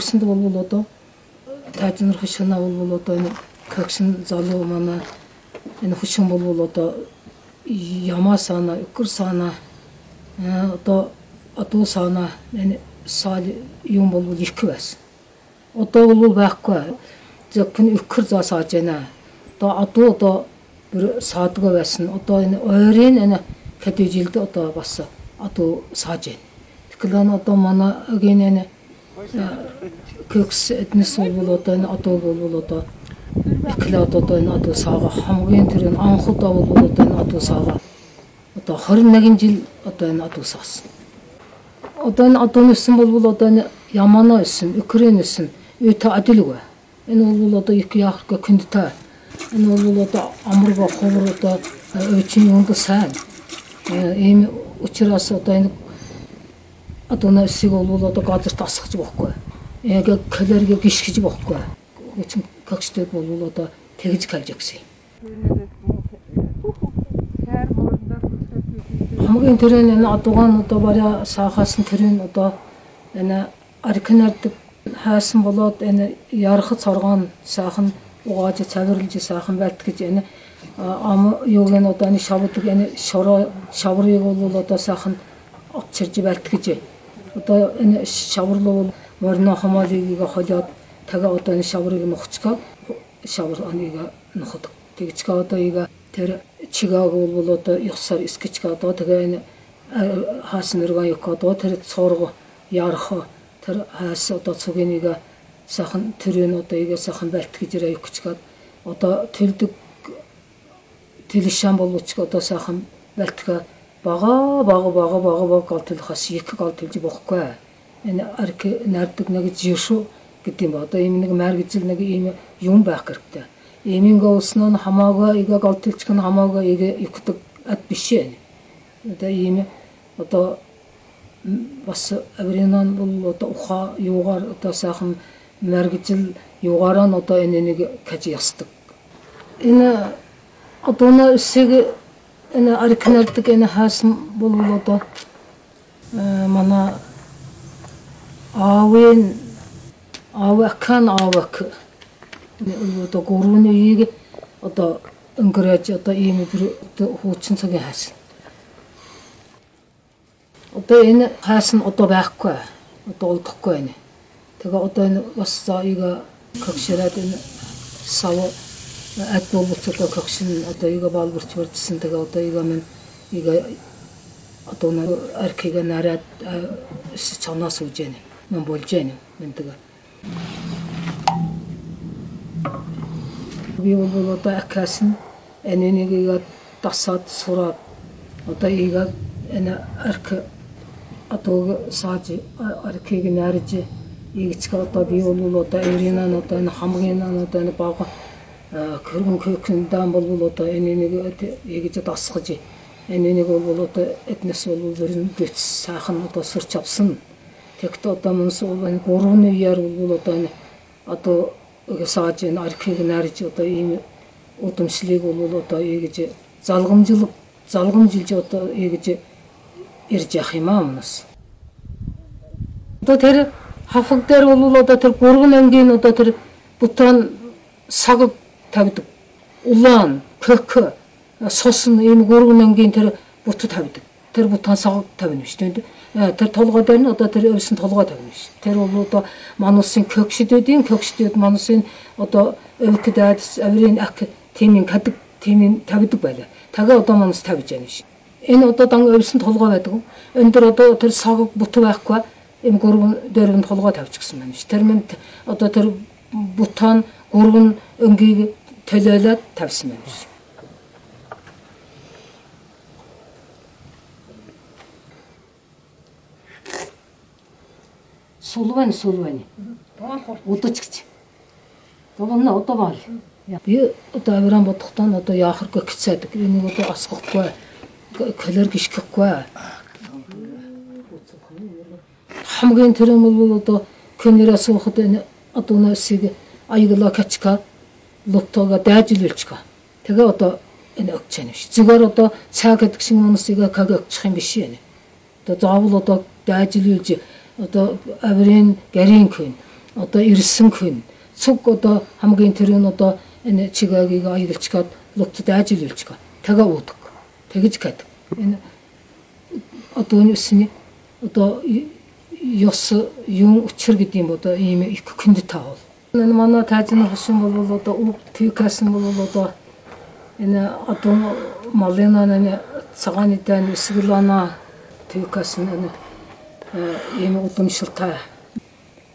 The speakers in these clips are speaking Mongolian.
өнгөрсөнд бол одоо тайзнар хөшгөнө бол одоо энэ кагшин залуу манай энэ хөшгөн бол одоо ямаа сана укр сана э, одоо одоо сана энэ сал юм бол их байсан. Одоо бол байхгүй. Зөв хүн укр заа сааж байна. Одоо одоо одоо бүр саадгүй байсан. Одоо энэ ойрын энэ кадэжилд одоо бас одоо сааж байна. Тэгэхээр одоо манай гин энэ көкс эднес бол одоо энэ одоо бол одоо эклад одоо энэ одоо саага хамгийн тэр энэ анхудаа бол одоо энэ одоо саага одоо 21 жил одоо энэ одоо саасан. Одоо энэ одоо нэсэн бол одоо энэ ямана өссөн, Украин өссөн, үтэ адилгүй. Энэ бол одоо их яахга күндтэй. Энэ бол одоо амарга ховор одоо өчийн юунд сайн. Ийм учраас одоо энэ одоо нэсийг бол одоо газар тасгаж байхгүй. Яг калориг гიშгэж байхгүй. Хүчин кокстэй бол одоо тэгж калж гэсэн. Хамгийн түрүүн энэ одоогон одоо баря саахаас нь түрүүн одоо энэ аркинард хаасан болоод энэ ярахад соргоон саахан угааж цавирлж саахан байт гэж энэ ам юуг нь одоо энэ шавдаг энэ шороо шаврыг бол одоо саахан очирж байт гэж одоо энэ шаварлуу морно хомоолыг холиод тага одоо энэ шаврыг нухцгаа шавар аныг нухад тэгчгээ одоо ига тэр чигааг бол одоо ёсоор искичгээ одоо тэгээ энэ хаасан нэрга ёк одоо тэр цоорго ярах тэр хаас одоо цугинийг сахан тэрэн одоо ига сахан балт гэж ирээ ёкчгээд одоо тэлдэг тэлшан боловч одоо сахан балтга бага бага бага бага бага галтылхас их галтылж бохгүй. Энэ арк нардаг нэг жишүү гэдэг юм ба. Одоо ийм нэг маргизэл нэг ийм юм байх хэрэгтэй. Ийминг уснаа хамаагаа ига галтылч гэн хамаагаа ига икдэг ад биш ээ. Одоо ийм одоо бас авринан бол одоо уха юугаар одоо сайхан маргизэл юугаараа одоо энэ нэг каж ястдаг. Энэ одоо нэг энэ арикнардаг энэ хаасан бол одоо манай аавын аавакан аавак одоо гурвны ийг одоо өнгөрөөж одоо ийм хуучин цагийн хаасан. Одоо энэ хаасан одоо байхгүй. Одоо олдохгүй байна. Тэгээ одоо энэ бас заага көгшрээд энэ сав адмолцоо кокшин одоо ига балбарч барьсан тэгээ одоо ига мен ига одоо нэг аркига нараад чанаас үж яана мен болж яана мен тэгээ би бол одоо акасан энэнийг ига тасаад сураад одоо ига энэ арк одоо сааж аркиг нарж игч одоо би бол одоо ирина одоо энэ хамгийн бол одоо энэ нэг энэ нэг бол одоо эднес бол бүрэн дэц сайхан одоо сурч авсан. Тэгт одоо мөнс энэ гурван яар бол одоо энэ одоо сааж энэ архийг нарж одоо ийм удамшлыг бол одоо ягж залгамжлог залгамжилж одоо ягж ирж явах юм аа мөнс. Одоо тэр хавхаг дээр бол одоо тэр гурван ангийн одоо тэр бутан саг тавьдаг. Улаан, кök, сусан ийм гурван ангийн тэр бут тавьдаг. Тэр бутан сав тавина шүү дээ. Тэр толгой дээр нь одоо тэр өвсөн толгой тавина шүү. Тэр бол одоо манусын көгшдөдийн көгшдөд манусын одоо өвкдад аврын ак тимийн кадаг тимийн тавьдаг байлаа. Тага одоо манус тавьж яана шүү. Энэ одоо дан өвсөн толгой байдаг. Өндөр одоо тэр сав бут байхгүй ийм гурван нь толгой тавьчихсан байна шүү. Тэр мэд одоо тэр бутан гурван өнгийг төлөөлөөд тавьсан юм шиг. Сулван сулван. Удаж гэж. Гомно одоо баал. Би одоо авиран бодохдоо одоо яахаргүй гэцээд энийг одоо асахгүй. Колор гიშгэхгүй. Хамгийн тэрэн бол одоо кэнэрэ суухад энэ одоо нэсийг аяглаа качка локтоога дайжилуулчихаа. Тэгээ одоо энэ өгч яана биш. Зүгээр одоо цаа гэдэг шиг манусыг каг өгчих юм биш ээ. Одоо заавал одоо дайжилуулж одоо авирын гэрийн хүн одоо ирсэн хүн цуг одоо хамгийн тэр нь одоо энэ чигагийг аяглчгаад луцад ажиллуулчгаа тага уудаг тэгж гэдэг энэ одоо юусны одоо ёс юм учир гэдэг юм одоо ийм их хүнд таавал энэ манай таажны хөшин бол одоо үг тикасан бол одоо энэ одоо малина нэг цагааны дан эсгэлана тикасан энэ ийм удамшилтай.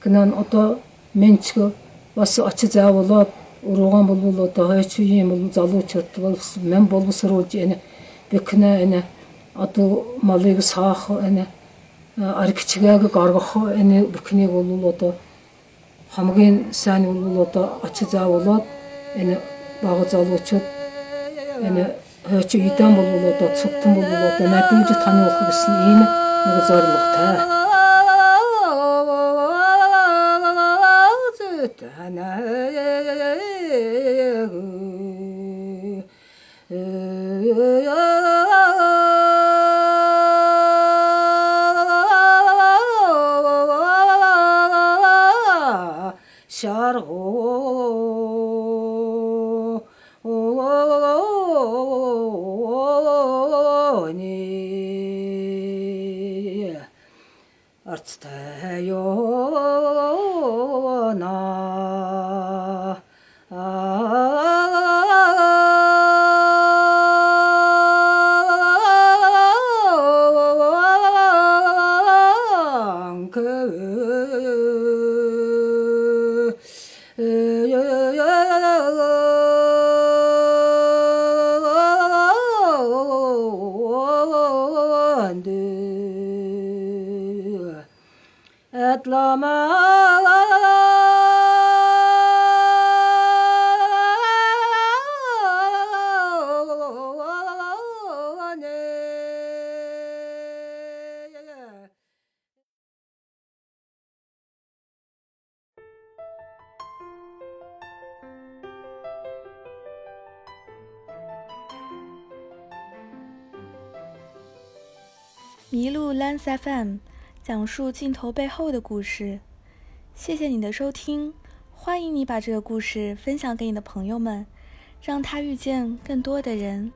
Гэнэ одоо менчг бас очиж заавалаад уруугаан бол одоо хойч юм бол залуучууд бол мен боловсруулж энэ бэкнэ энэ одоо малыг саах энэ аргичгааг гаргах энэ бүхнийг бол одоо хамгийн сайн бол одоо очиж заавалаад энэ бага залуучууд энэ хойч идэм бол одоо цогтон бол одоо надуулж таниулах гэсэн ийм нэг зорилготой. шаргони арцтайона 麋鹿 Lance FM 讲述镜头背后的故事。谢谢你的收听，欢迎你把这个故事分享给你的朋友们，让他遇见更多的人。